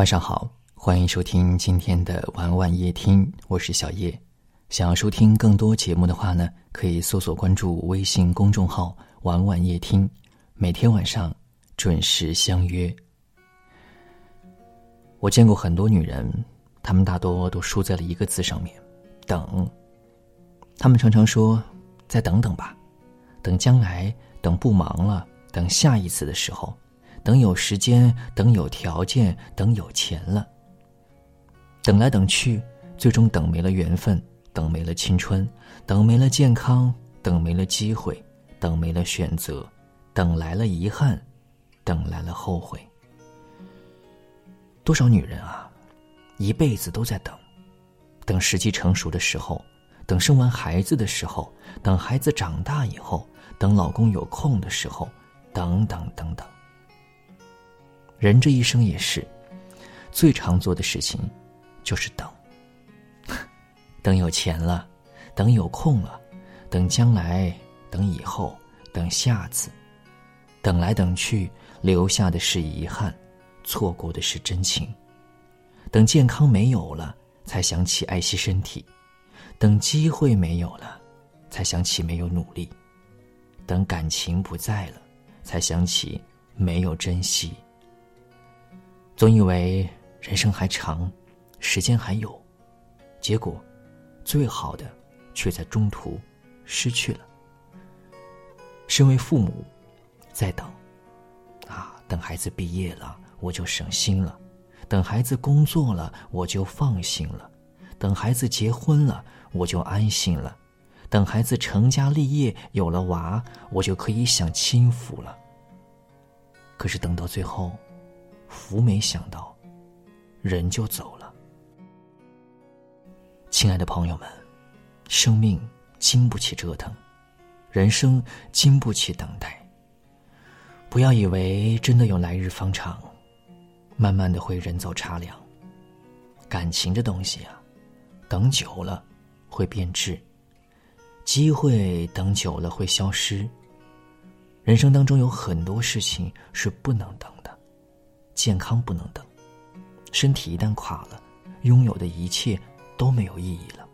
晚上好，欢迎收听今天的晚晚夜听，我是小叶。想要收听更多节目的话呢，可以搜索关注微信公众号“晚晚夜听”，每天晚上准时相约。我见过很多女人，她们大多都输在了一个字上面——等。她们常常说：“再等等吧，等将来，等不忙了，等下一次的时候。”等有时间，等有条件，等有钱了。等来等去，最终等没了缘分，等没了青春，等没了健康，等没了机会，等没了选择，等来了遗憾，等来了后悔。多少女人啊，一辈子都在等，等时机成熟的时候，等生完孩子的时候，等孩子长大以后，等老公有空的时候，等等等等。人这一生也是，最常做的事情，就是等。等有钱了，等有空了，等将来，等以后，等下次，等来等去，留下的是遗憾，错过的是真情。等健康没有了，才想起爱惜身体；等机会没有了，才想起没有努力；等感情不在了，才想起没有珍惜。总以为人生还长，时间还有，结果，最好的却在中途失去了。身为父母，在等，啊，等孩子毕业了，我就省心了；等孩子工作了，我就放心了；等孩子结婚了，我就安心了；等孩子成家立业，有了娃，我就可以享清福了。可是等到最后。福没想到，人就走了。亲爱的朋友们，生命经不起折腾，人生经不起等待。不要以为真的有来日方长，慢慢的会人走茶凉。感情这东西啊，等久了会变质，机会等久了会消失。人生当中有很多事情是不能等。健康不能等，身体一旦垮了，拥有的一切都没有意义了。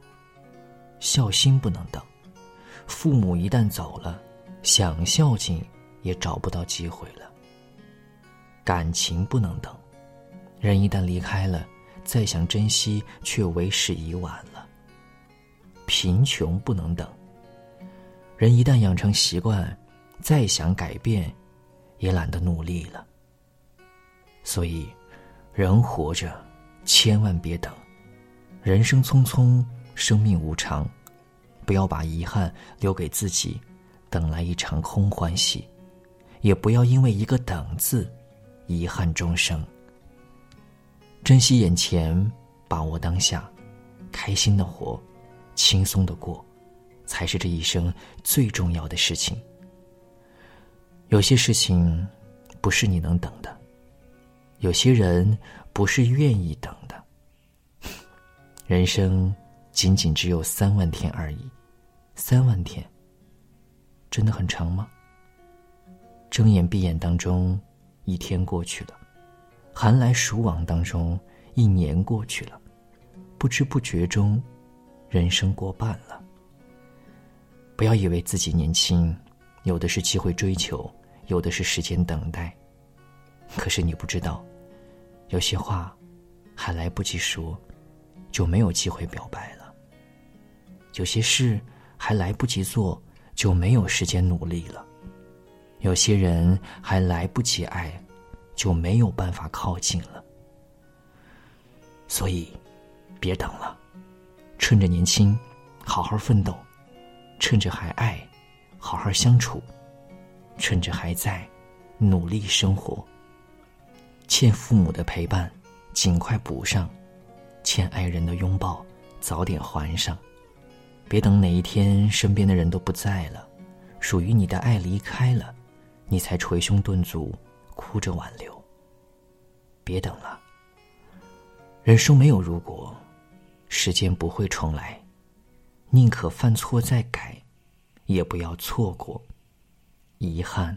孝心不能等，父母一旦走了，想孝敬也找不到机会了。感情不能等，人一旦离开了，再想珍惜却为时已晚了。贫穷不能等，人一旦养成习惯，再想改变，也懒得努力了。所以，人活着，千万别等。人生匆匆，生命无常，不要把遗憾留给自己，等来一场空欢喜；也不要因为一个“等”字，遗憾终生。珍惜眼前，把握当下，开心的活，轻松的过，才是这一生最重要的事情。有些事情，不是你能等的。有些人不是愿意等的。人生仅仅只有三万天而已，三万天真的很长吗？睁眼闭眼当中，一天过去了；寒来暑往当中，一年过去了。不知不觉中，人生过半了。不要以为自己年轻，有的是机会追求，有的是时间等待。可是你不知道，有些话还来不及说，就没有机会表白了；有些事还来不及做，就没有时间努力了；有些人还来不及爱，就没有办法靠近了。所以，别等了，趁着年轻，好好奋斗；趁着还爱，好好相处；趁着还在，努力生活。欠父母的陪伴，尽快补上；欠爱人的拥抱，早点还上。别等哪一天身边的人都不在了，属于你的爱离开了，你才捶胸顿足，哭着挽留。别等了，人生没有如果，时间不会重来，宁可犯错再改，也不要错过遗憾。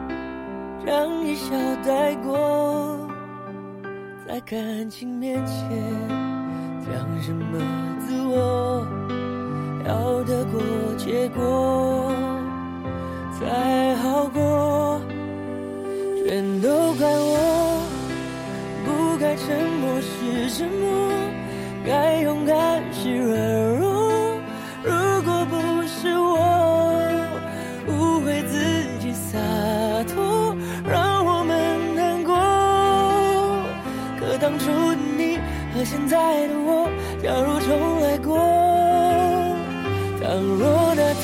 让一笑带过，在感情面前讲什么自我，要得过且过才好过，全都怪我，不该沉默是沉默。该勇敢是软弱，当初的你和现在的我，假如重来过，倘若那天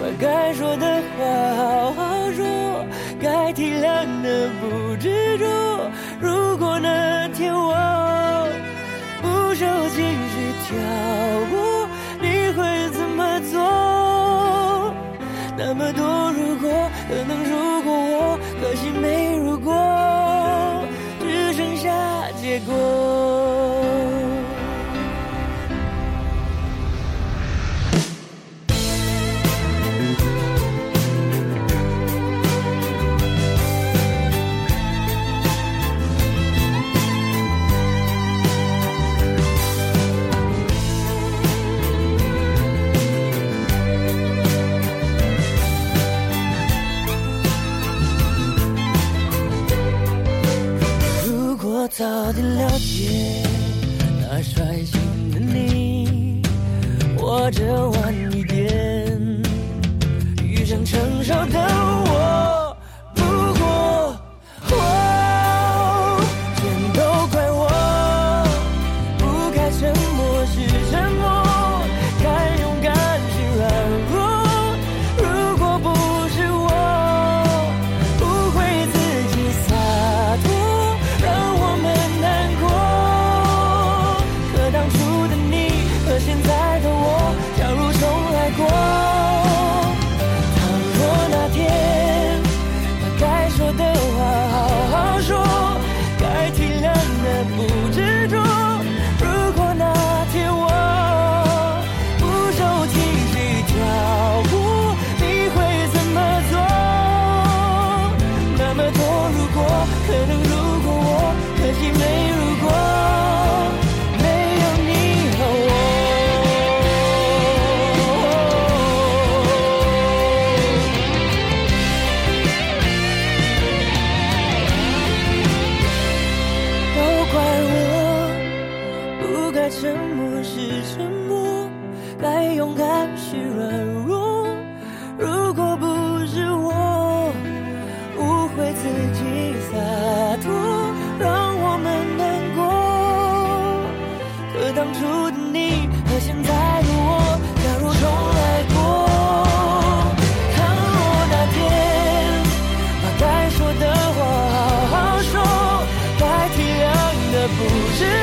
把该说的话好好说，该体谅的不执着，如果那天我不。受情绪挑拨，下早点了解当初的你和现在的我，假如重来过，倘若那天把该说的话好好说，该体谅的不是。